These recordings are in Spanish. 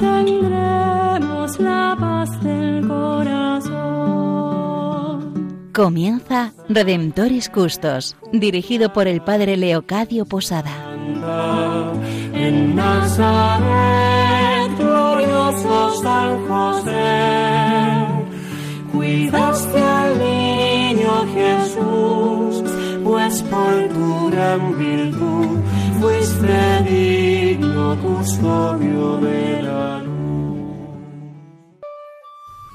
obtendremos la paz del corazón. Comienza Redemptoris Custos, dirigido por el Padre Leocadio Posada. En Nazaret, glorioso San José, cuidaste al niño Jesús, pues por tu gran virtud fuiste digno custodio de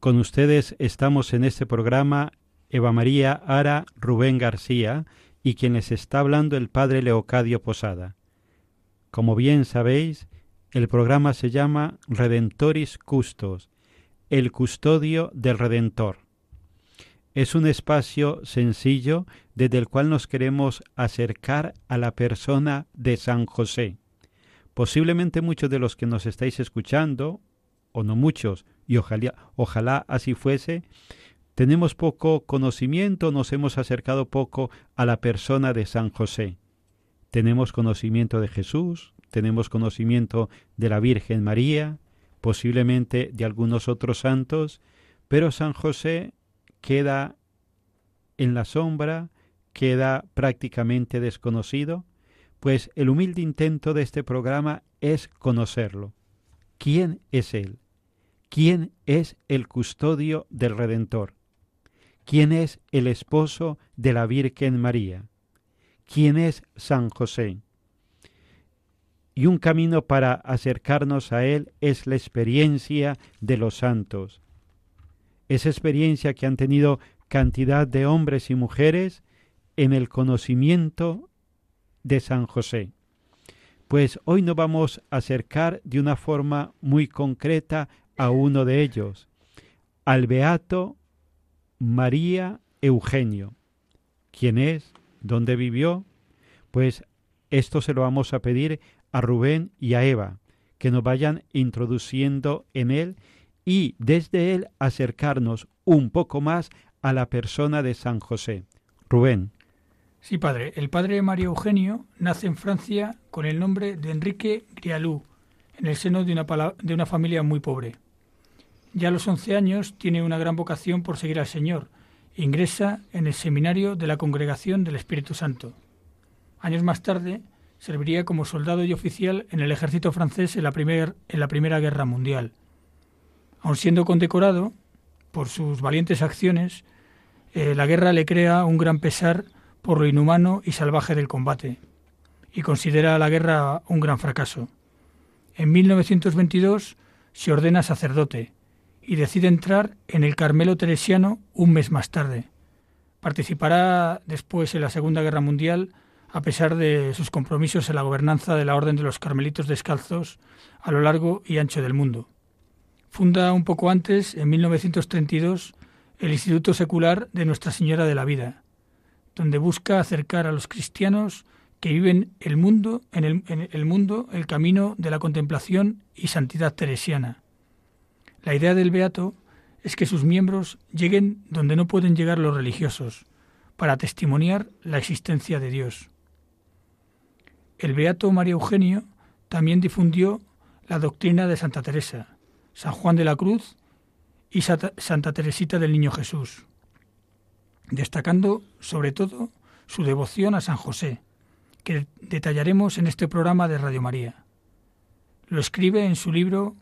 Con ustedes estamos en este programa Eva María Ara Rubén García y quien les está hablando el Padre Leocadio Posada. Como bien sabéis, el programa se llama Redentoris Custos, el custodio del Redentor. Es un espacio sencillo desde el cual nos queremos acercar a la persona de San José. Posiblemente muchos de los que nos estáis escuchando, o no muchos, y ojalá, ojalá así fuese, tenemos poco conocimiento, nos hemos acercado poco a la persona de San José. Tenemos conocimiento de Jesús, tenemos conocimiento de la Virgen María, posiblemente de algunos otros santos, pero San José queda en la sombra, queda prácticamente desconocido, pues el humilde intento de este programa es conocerlo. ¿Quién es Él? ¿Quién es el custodio del Redentor? ¿Quién es el esposo de la Virgen María? ¿Quién es San José? Y un camino para acercarnos a Él es la experiencia de los santos. Esa experiencia que han tenido cantidad de hombres y mujeres en el conocimiento de San José. Pues hoy nos vamos a acercar de una forma muy concreta a uno de ellos, al beato María Eugenio. ¿Quién es? ¿Dónde vivió? Pues esto se lo vamos a pedir a Rubén y a Eva, que nos vayan introduciendo en él y desde él acercarnos un poco más a la persona de San José. Rubén. Sí, padre. El padre María Eugenio nace en Francia con el nombre de Enrique Grialou, en el seno de una, de una familia muy pobre. Ya a los once años tiene una gran vocación por seguir al Señor. Ingresa en el seminario de la Congregación del Espíritu Santo. Años más tarde serviría como soldado y oficial en el ejército francés en la, en la Primera Guerra Mundial. Aun siendo condecorado por sus valientes acciones, eh, la guerra le crea un gran pesar por lo inhumano y salvaje del combate, y considera la guerra un gran fracaso. En 1922 se ordena sacerdote y decide entrar en el Carmelo Teresiano un mes más tarde. Participará después en la Segunda Guerra Mundial a pesar de sus compromisos en la gobernanza de la Orden de los Carmelitos Descalzos a lo largo y ancho del mundo. Funda un poco antes, en 1932, el Instituto Secular de Nuestra Señora de la Vida, donde busca acercar a los cristianos que viven el mundo, en, el, en el mundo el camino de la contemplación y santidad teresiana. La idea del Beato es que sus miembros lleguen donde no pueden llegar los religiosos, para testimoniar la existencia de Dios. El Beato María Eugenio también difundió la doctrina de Santa Teresa, San Juan de la Cruz y Santa Teresita del Niño Jesús, destacando sobre todo su devoción a San José, que detallaremos en este programa de Radio María. Lo escribe en su libro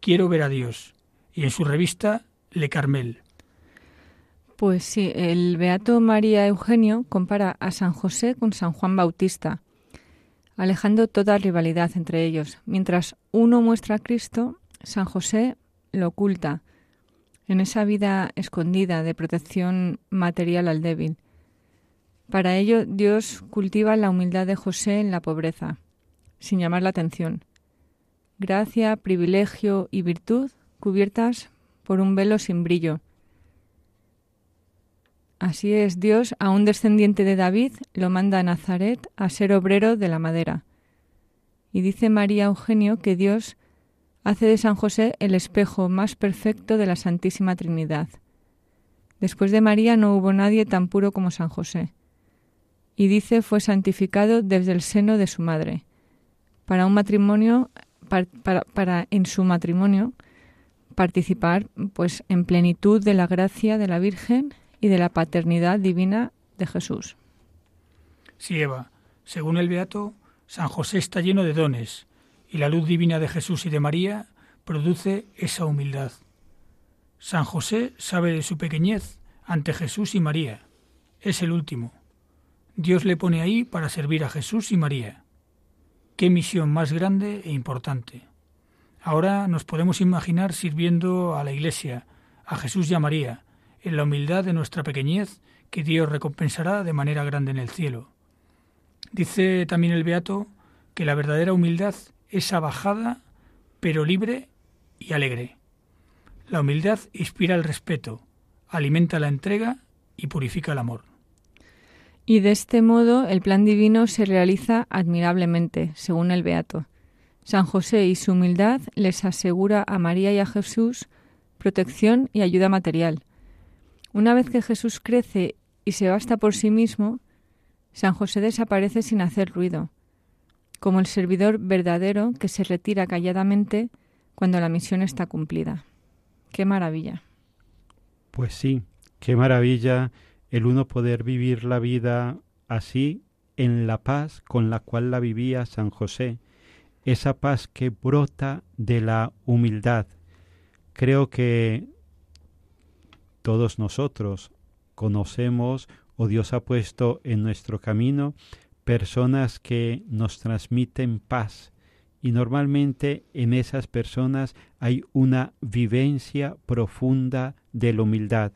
Quiero ver a Dios y en su revista Le Carmel. Pues sí, el Beato María Eugenio compara a San José con San Juan Bautista, alejando toda rivalidad entre ellos. Mientras uno muestra a Cristo, San José lo oculta en esa vida escondida de protección material al débil. Para ello, Dios cultiva la humildad de José en la pobreza, sin llamar la atención. Gracia, privilegio y virtud cubiertas por un velo sin brillo, Así es, Dios, a un descendiente de David, lo manda a Nazaret a ser obrero de la madera. Y dice María Eugenio que Dios hace de San José el espejo más perfecto de la Santísima Trinidad. Después de María no hubo nadie tan puro como San José. Y dice fue santificado desde el seno de su madre. Para un matrimonio, para, en su matrimonio participar pues en plenitud de la gracia de la Virgen y de la paternidad divina de Jesús. Sí, Eva, según el Beato, San José está lleno de dones y la luz divina de Jesús y de María produce esa humildad. San José sabe de su pequeñez ante Jesús y María. Es el último. Dios le pone ahí para servir a Jesús y María. Qué misión más grande e importante. Ahora nos podemos imaginar sirviendo a la Iglesia, a Jesús y a María, en la humildad de nuestra pequeñez, que Dios recompensará de manera grande en el cielo. Dice también el Beato que la verdadera humildad es abajada, pero libre y alegre. La humildad inspira el respeto, alimenta la entrega y purifica el amor. Y de este modo el plan divino se realiza admirablemente, según el Beato. San José y su humildad les asegura a María y a Jesús protección y ayuda material, una vez que Jesús crece y se basta por sí mismo, San José desaparece sin hacer ruido, como el servidor verdadero que se retira calladamente cuando la misión está cumplida. ¡Qué maravilla! Pues sí, qué maravilla el uno poder vivir la vida así en la paz con la cual la vivía San José, esa paz que brota de la humildad. Creo que todos nosotros conocemos o Dios ha puesto en nuestro camino personas que nos transmiten paz y normalmente en esas personas hay una vivencia profunda de la humildad.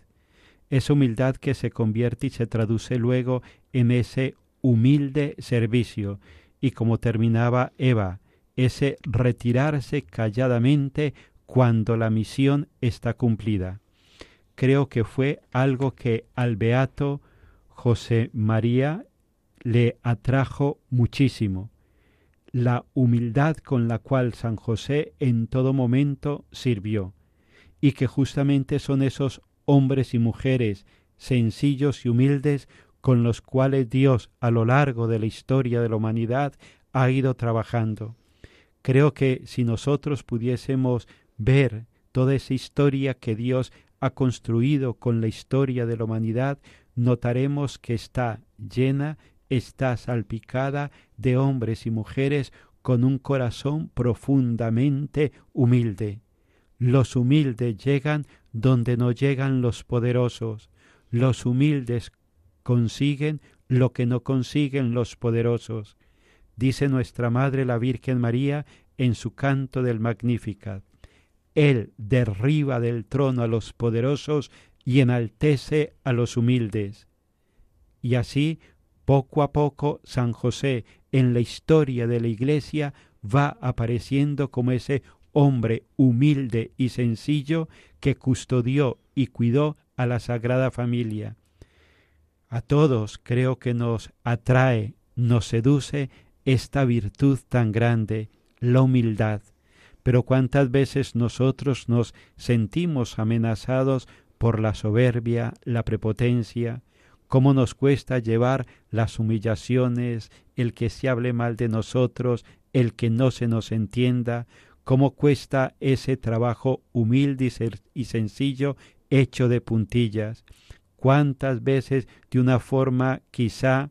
Esa humildad que se convierte y se traduce luego en ese humilde servicio. Y como terminaba Eva, ese retirarse calladamente cuando la misión está cumplida. Creo que fue algo que al beato José María le atrajo muchísimo, la humildad con la cual San José en todo momento sirvió, y que justamente son esos hombres y mujeres sencillos y humildes con los cuales Dios a lo largo de la historia de la humanidad ha ido trabajando. Creo que si nosotros pudiésemos ver toda esa historia que Dios ha construido con la historia de la humanidad, notaremos que está llena, está salpicada de hombres y mujeres con un corazón profundamente humilde. Los humildes llegan donde no llegan los poderosos. Los humildes consiguen lo que no consiguen los poderosos. Dice nuestra Madre la Virgen María en su canto del Magnificat. Él derriba del trono a los poderosos y enaltece a los humildes. Y así, poco a poco, San José en la historia de la Iglesia va apareciendo como ese hombre humilde y sencillo que custodió y cuidó a la Sagrada Familia. A todos creo que nos atrae, nos seduce esta virtud tan grande, la humildad. Pero cuántas veces nosotros nos sentimos amenazados por la soberbia, la prepotencia, cómo nos cuesta llevar las humillaciones, el que se hable mal de nosotros, el que no se nos entienda, cómo cuesta ese trabajo humilde y sencillo hecho de puntillas. Cuántas veces de una forma quizá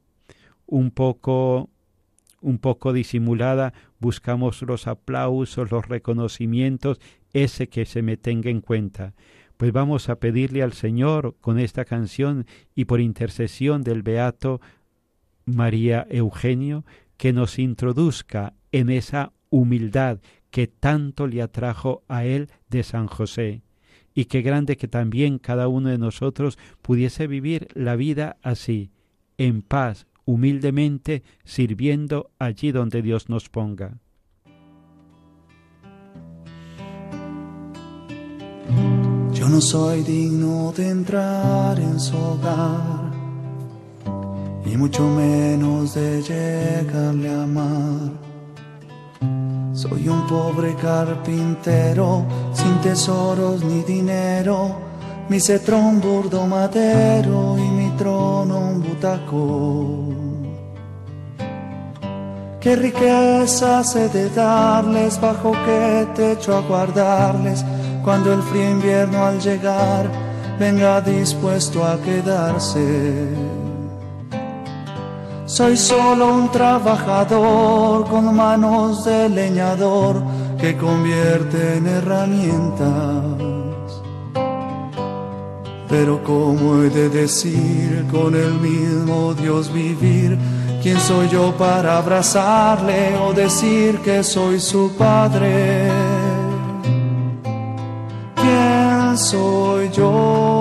un poco un poco disimulada buscamos los aplausos, los reconocimientos, ese que se me tenga en cuenta. Pues vamos a pedirle al Señor con esta canción y por intercesión del Beato María Eugenio que nos introduzca en esa humildad que tanto le atrajo a él de San José. Y qué grande que también cada uno de nosotros pudiese vivir la vida así, en paz, humildemente, sirviendo allí donde Dios nos ponga. Yo no soy digno de entrar en su hogar y mucho menos de llegarle a amar. Soy un pobre carpintero, sin tesoros ni dinero, mi cetro un burdo madero y mi trono un butacón. Qué riqueza he de darles, bajo qué techo aguardarles, cuando el frío invierno al llegar venga dispuesto a quedarse. Soy solo un trabajador con manos de leñador que convierte en herramientas. Pero ¿cómo he de decir con el mismo Dios vivir? ¿Quién soy yo para abrazarle o decir que soy su padre? ¿Quién soy yo?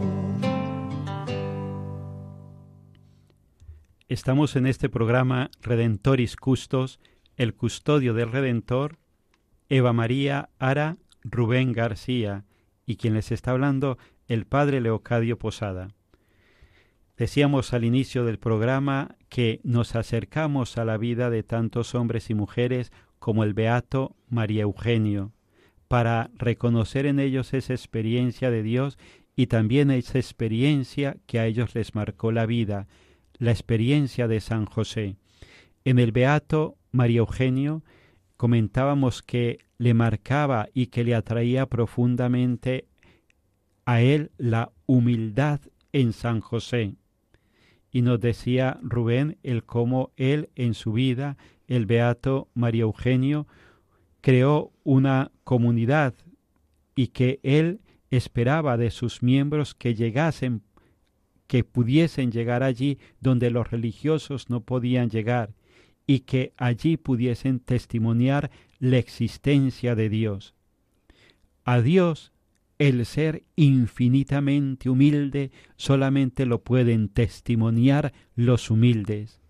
Estamos en este programa Redentoris Custos, el custodio del Redentor, Eva María Ara Rubén García, y quien les está hablando, el padre Leocadio Posada. Decíamos al inicio del programa que nos acercamos a la vida de tantos hombres y mujeres como el beato María Eugenio, para reconocer en ellos esa experiencia de Dios y también esa experiencia que a ellos les marcó la vida, la experiencia de San José. En el Beato María Eugenio comentábamos que le marcaba y que le atraía profundamente a él la humildad en San José. Y nos decía Rubén el cómo él en su vida, el Beato María Eugenio, creó una comunidad y que él esperaba de sus miembros que llegasen que pudiesen llegar allí donde los religiosos no podían llegar y que allí pudiesen testimoniar la existencia de Dios. A Dios, el ser infinitamente humilde, solamente lo pueden testimoniar los humildes.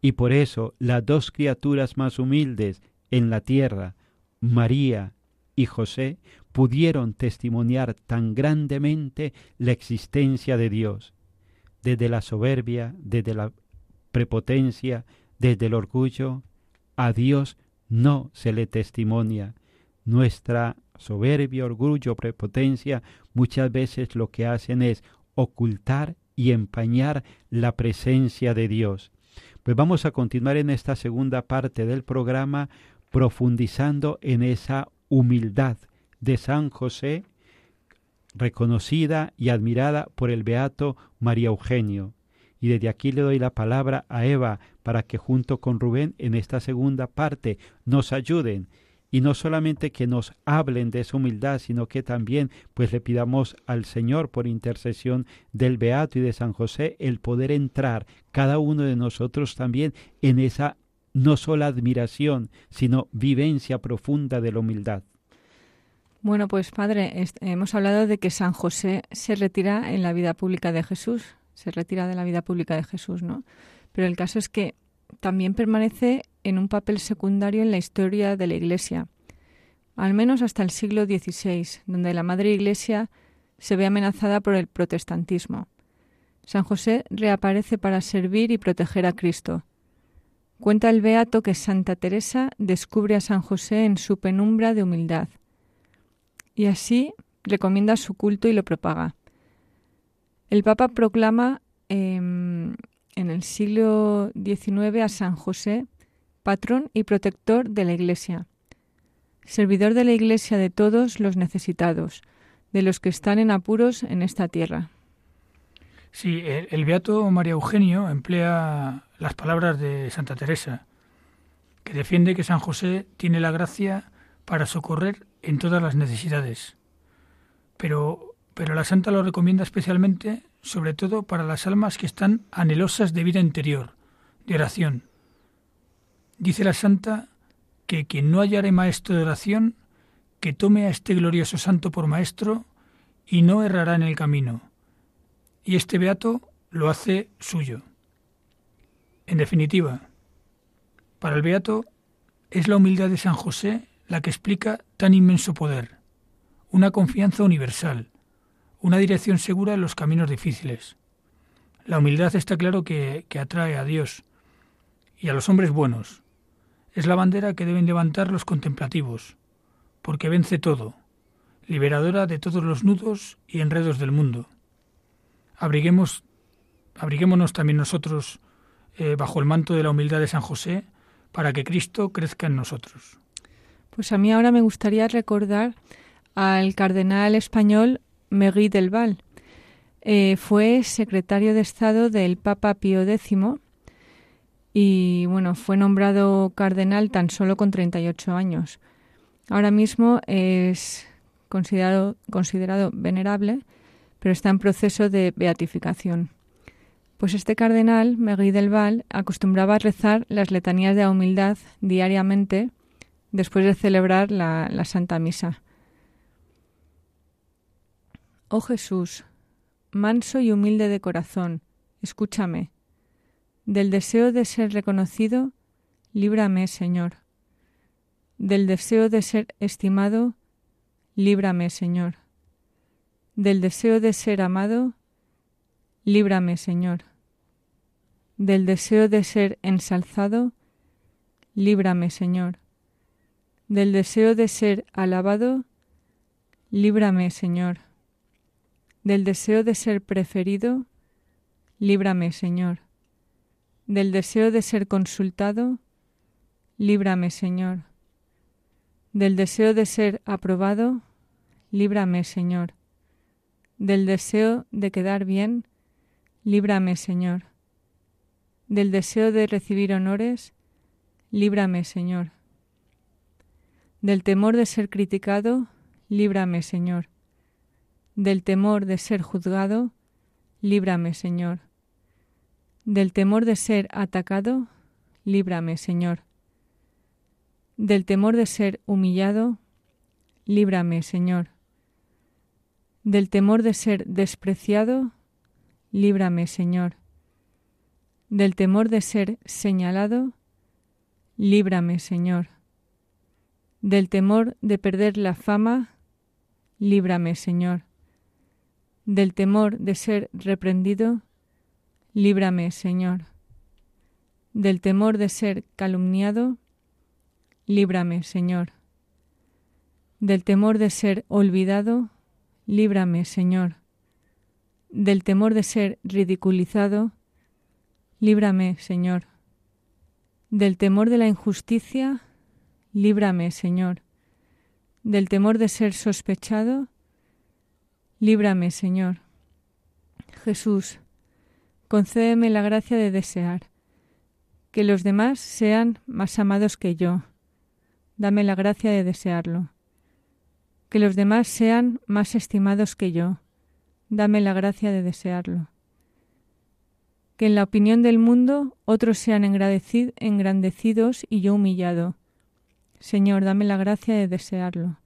Y por eso las dos criaturas más humildes en la tierra, María y José, pudieron testimoniar tan grandemente la existencia de Dios desde la soberbia, desde la prepotencia, desde el orgullo, a Dios no se le testimonia. Nuestra soberbia, orgullo, prepotencia muchas veces lo que hacen es ocultar y empañar la presencia de Dios. Pues vamos a continuar en esta segunda parte del programa profundizando en esa humildad de San José reconocida y admirada por el beato María Eugenio. Y desde aquí le doy la palabra a Eva para que junto con Rubén en esta segunda parte nos ayuden y no solamente que nos hablen de esa humildad, sino que también pues le pidamos al Señor por intercesión del Beato y de San José el poder entrar cada uno de nosotros también en esa no solo admiración, sino vivencia profunda de la humildad. Bueno, pues padre, hemos hablado de que San José se retira en la vida pública de Jesús, se retira de la vida pública de Jesús, ¿no? Pero el caso es que también permanece en un papel secundario en la historia de la Iglesia, al menos hasta el siglo XVI, donde la Madre Iglesia se ve amenazada por el protestantismo. San José reaparece para servir y proteger a Cristo. Cuenta el beato que Santa Teresa descubre a San José en su penumbra de humildad y así recomienda su culto y lo propaga. El Papa proclama em, en el siglo XIX a San José patrón y protector de la Iglesia, servidor de la Iglesia de todos los necesitados, de los que están en apuros en esta tierra. Sí, el, beato María Eugenio emplea las palabras de Santa Teresa, que defiende que San José tiene la gracia para socorrer en todas las necesidades. Pero, pero la santa lo recomienda especialmente, sobre todo para las almas que están anhelosas de vida interior, de oración. Dice la santa que quien no hallare maestro de oración, que tome a este glorioso santo por maestro y no errará en el camino y este beato lo hace suyo. En definitiva, para el beato es la humildad de San José la que explica tan inmenso poder, una confianza universal, una dirección segura en los caminos difíciles. La humildad está claro que, que atrae a Dios y a los hombres buenos. Es la bandera que deben levantar los contemplativos, porque vence todo, liberadora de todos los nudos y enredos del mundo abriguemos, abriguémonos también nosotros eh, bajo el manto de la humildad de San José para que Cristo crezca en nosotros. Pues a mí ahora me gustaría recordar al cardenal español Megui del Val. Eh, fue secretario de Estado del Papa Pío X y bueno, fue nombrado cardenal tan solo con 38 años. Ahora mismo es considerado, considerado venerable pero está en proceso de beatificación. Pues este cardenal, Megui del Val, acostumbraba a rezar las letanías de la humildad diariamente después de celebrar la, la Santa Misa. Oh Jesús, manso y humilde de corazón, escúchame. Del deseo de ser reconocido, líbrame, Señor. Del deseo de ser estimado, líbrame, Señor del deseo de ser amado, líbrame, Señor. Del deseo de ser ensalzado, líbrame, Señor. Del deseo de ser alabado, líbrame, Señor. Del deseo de ser preferido, líbrame, Señor. Del deseo de ser consultado, líbrame, Señor. Del deseo de ser aprobado, líbrame, Señor del deseo de quedar bien, líbrame, Señor. Del deseo de recibir honores, líbrame, Señor. Del temor de ser criticado, líbrame, Señor. Del temor de ser juzgado, líbrame, Señor. Del temor de ser atacado, líbrame, Señor. Del temor de ser humillado, líbrame, Señor del temor de ser despreciado, líbrame, Señor. Del temor de ser señalado, líbrame, Señor. Del temor de perder la fama, líbrame, Señor. Del temor de ser reprendido, líbrame, Señor. Del temor de ser calumniado, líbrame, Señor. Del temor de ser olvidado, líbrame, Señor, del temor de ser ridiculizado, líbrame, Señor, del temor de la injusticia, líbrame, Señor, del temor de ser sospechado, líbrame, Señor. Jesús, concédeme la gracia de desear que los demás sean más amados que yo. Dame la gracia de desearlo que los demás sean más estimados que yo. Dame la gracia de desearlo. Que en la opinión del mundo otros sean engrandecidos y yo humillado. Señor, dame la gracia de desearlo.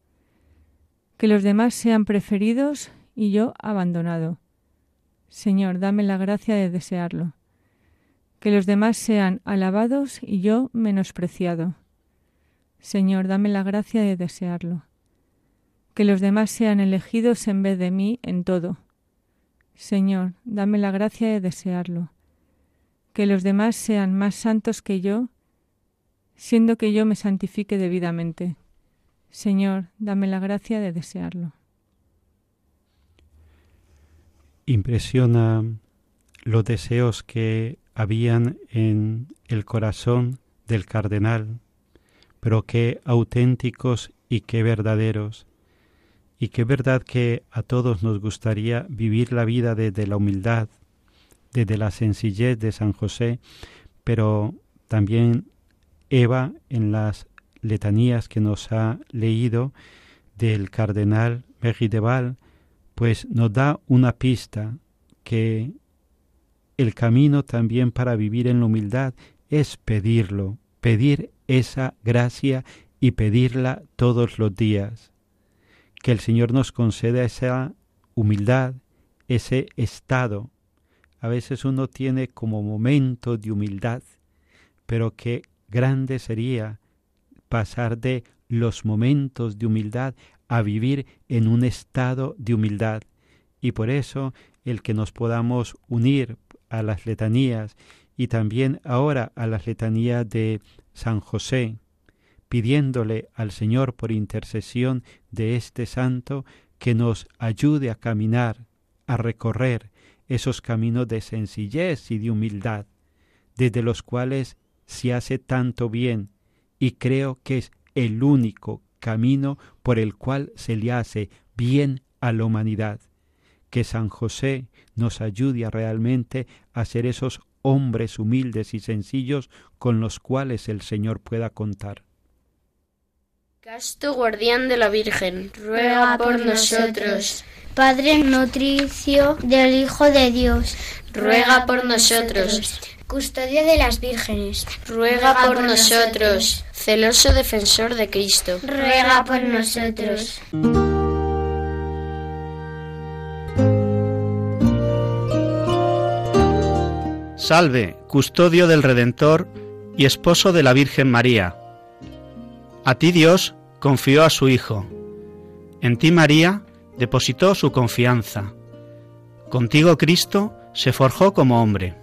Que los demás sean preferidos y yo abandonado. Señor, dame la gracia de desearlo. que los demás sean alabados y yo menospreciado. Señor, dame la gracia de desearlo. Que los demás sean elegidos en vez de mí en todo. Señor, dame la gracia de desearlo. Que los demás sean más santos que yo, siendo que yo me santifique debidamente. Señor, dame la gracia de desearlo. Impresiona los deseos que habían en el corazón del cardenal, pero qué auténticos y qué verdaderos. Y qué verdad que a todos nos gustaría vivir la vida desde la humildad, desde la sencillez de San José, pero también Eva en las letanías que nos ha leído del cardenal Megideval, pues nos da una pista que el camino también para vivir en la humildad es pedirlo, pedir esa gracia y pedirla todos los días. Que el Señor nos conceda esa humildad, ese estado. A veces uno tiene como momento de humildad, pero qué grande sería pasar de los momentos de humildad a vivir en un estado de humildad. Y por eso el que nos podamos unir a las letanías y también ahora a las letanías de San José, pidiéndole al Señor por intercesión de este santo que nos ayude a caminar, a recorrer esos caminos de sencillez y de humildad, desde los cuales se hace tanto bien y creo que es el único camino por el cual se le hace bien a la humanidad que San José nos ayude a realmente a ser esos hombres humildes y sencillos con los cuales el Señor pueda contar. Casto guardián de la Virgen, ruega por nosotros. Padre nutricio del Hijo de Dios, ruega por nosotros. Custodio de las vírgenes, ruega por nosotros. Celoso defensor de Cristo, ruega por nosotros. Salve, custodio del Redentor y esposo de la Virgen María. A ti Dios confió a su Hijo. En ti María depositó su confianza. Contigo Cristo se forjó como hombre.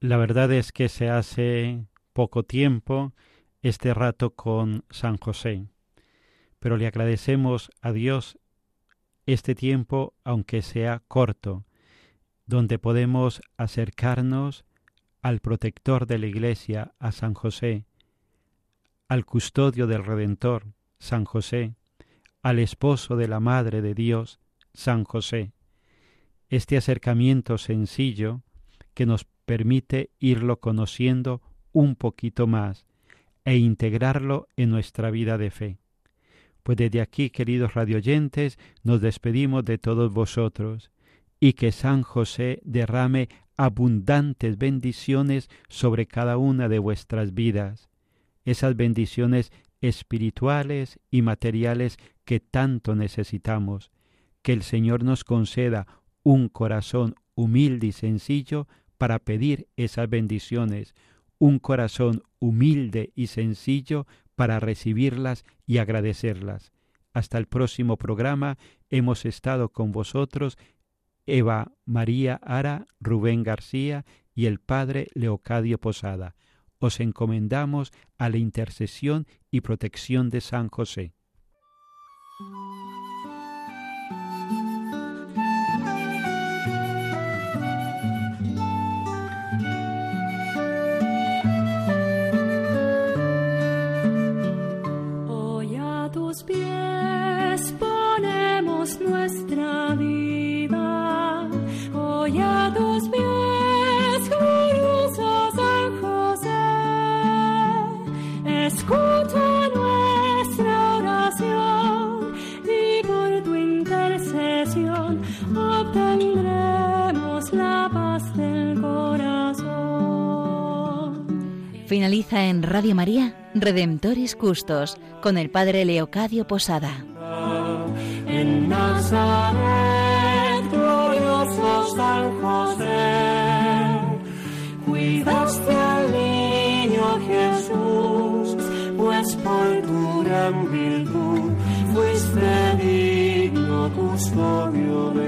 La verdad es que se hace poco tiempo este rato con San José, pero le agradecemos a Dios este tiempo aunque sea corto, donde podemos acercarnos al protector de la Iglesia, a San José, al custodio del Redentor, San José, al esposo de la Madre de Dios, San José. Este acercamiento sencillo que nos permite irlo conociendo un poquito más e integrarlo en nuestra vida de fe. Pues desde aquí, queridos radioyentes, nos despedimos de todos vosotros y que San José derrame abundantes bendiciones sobre cada una de vuestras vidas, esas bendiciones espirituales y materiales que tanto necesitamos, que el Señor nos conceda un corazón humilde y sencillo para pedir esas bendiciones, un corazón humilde y sencillo para recibirlas y agradecerlas. Hasta el próximo programa hemos estado con vosotros Eva María Ara, Rubén García y el Padre Leocadio Posada. Os encomendamos a la intercesión y protección de San José. nuestra vida. Hoy a tus pies, glorioso San José, escucha nuestra oración y por tu intercesión obtendremos la paz del corazón. Finaliza en Radio María Redemptores Custos con el Padre Leocadio Posada. En Nazaret, glorioso San José, cuidaste al niño Jesús, pues por tu gran virtud fuiste digno custodio de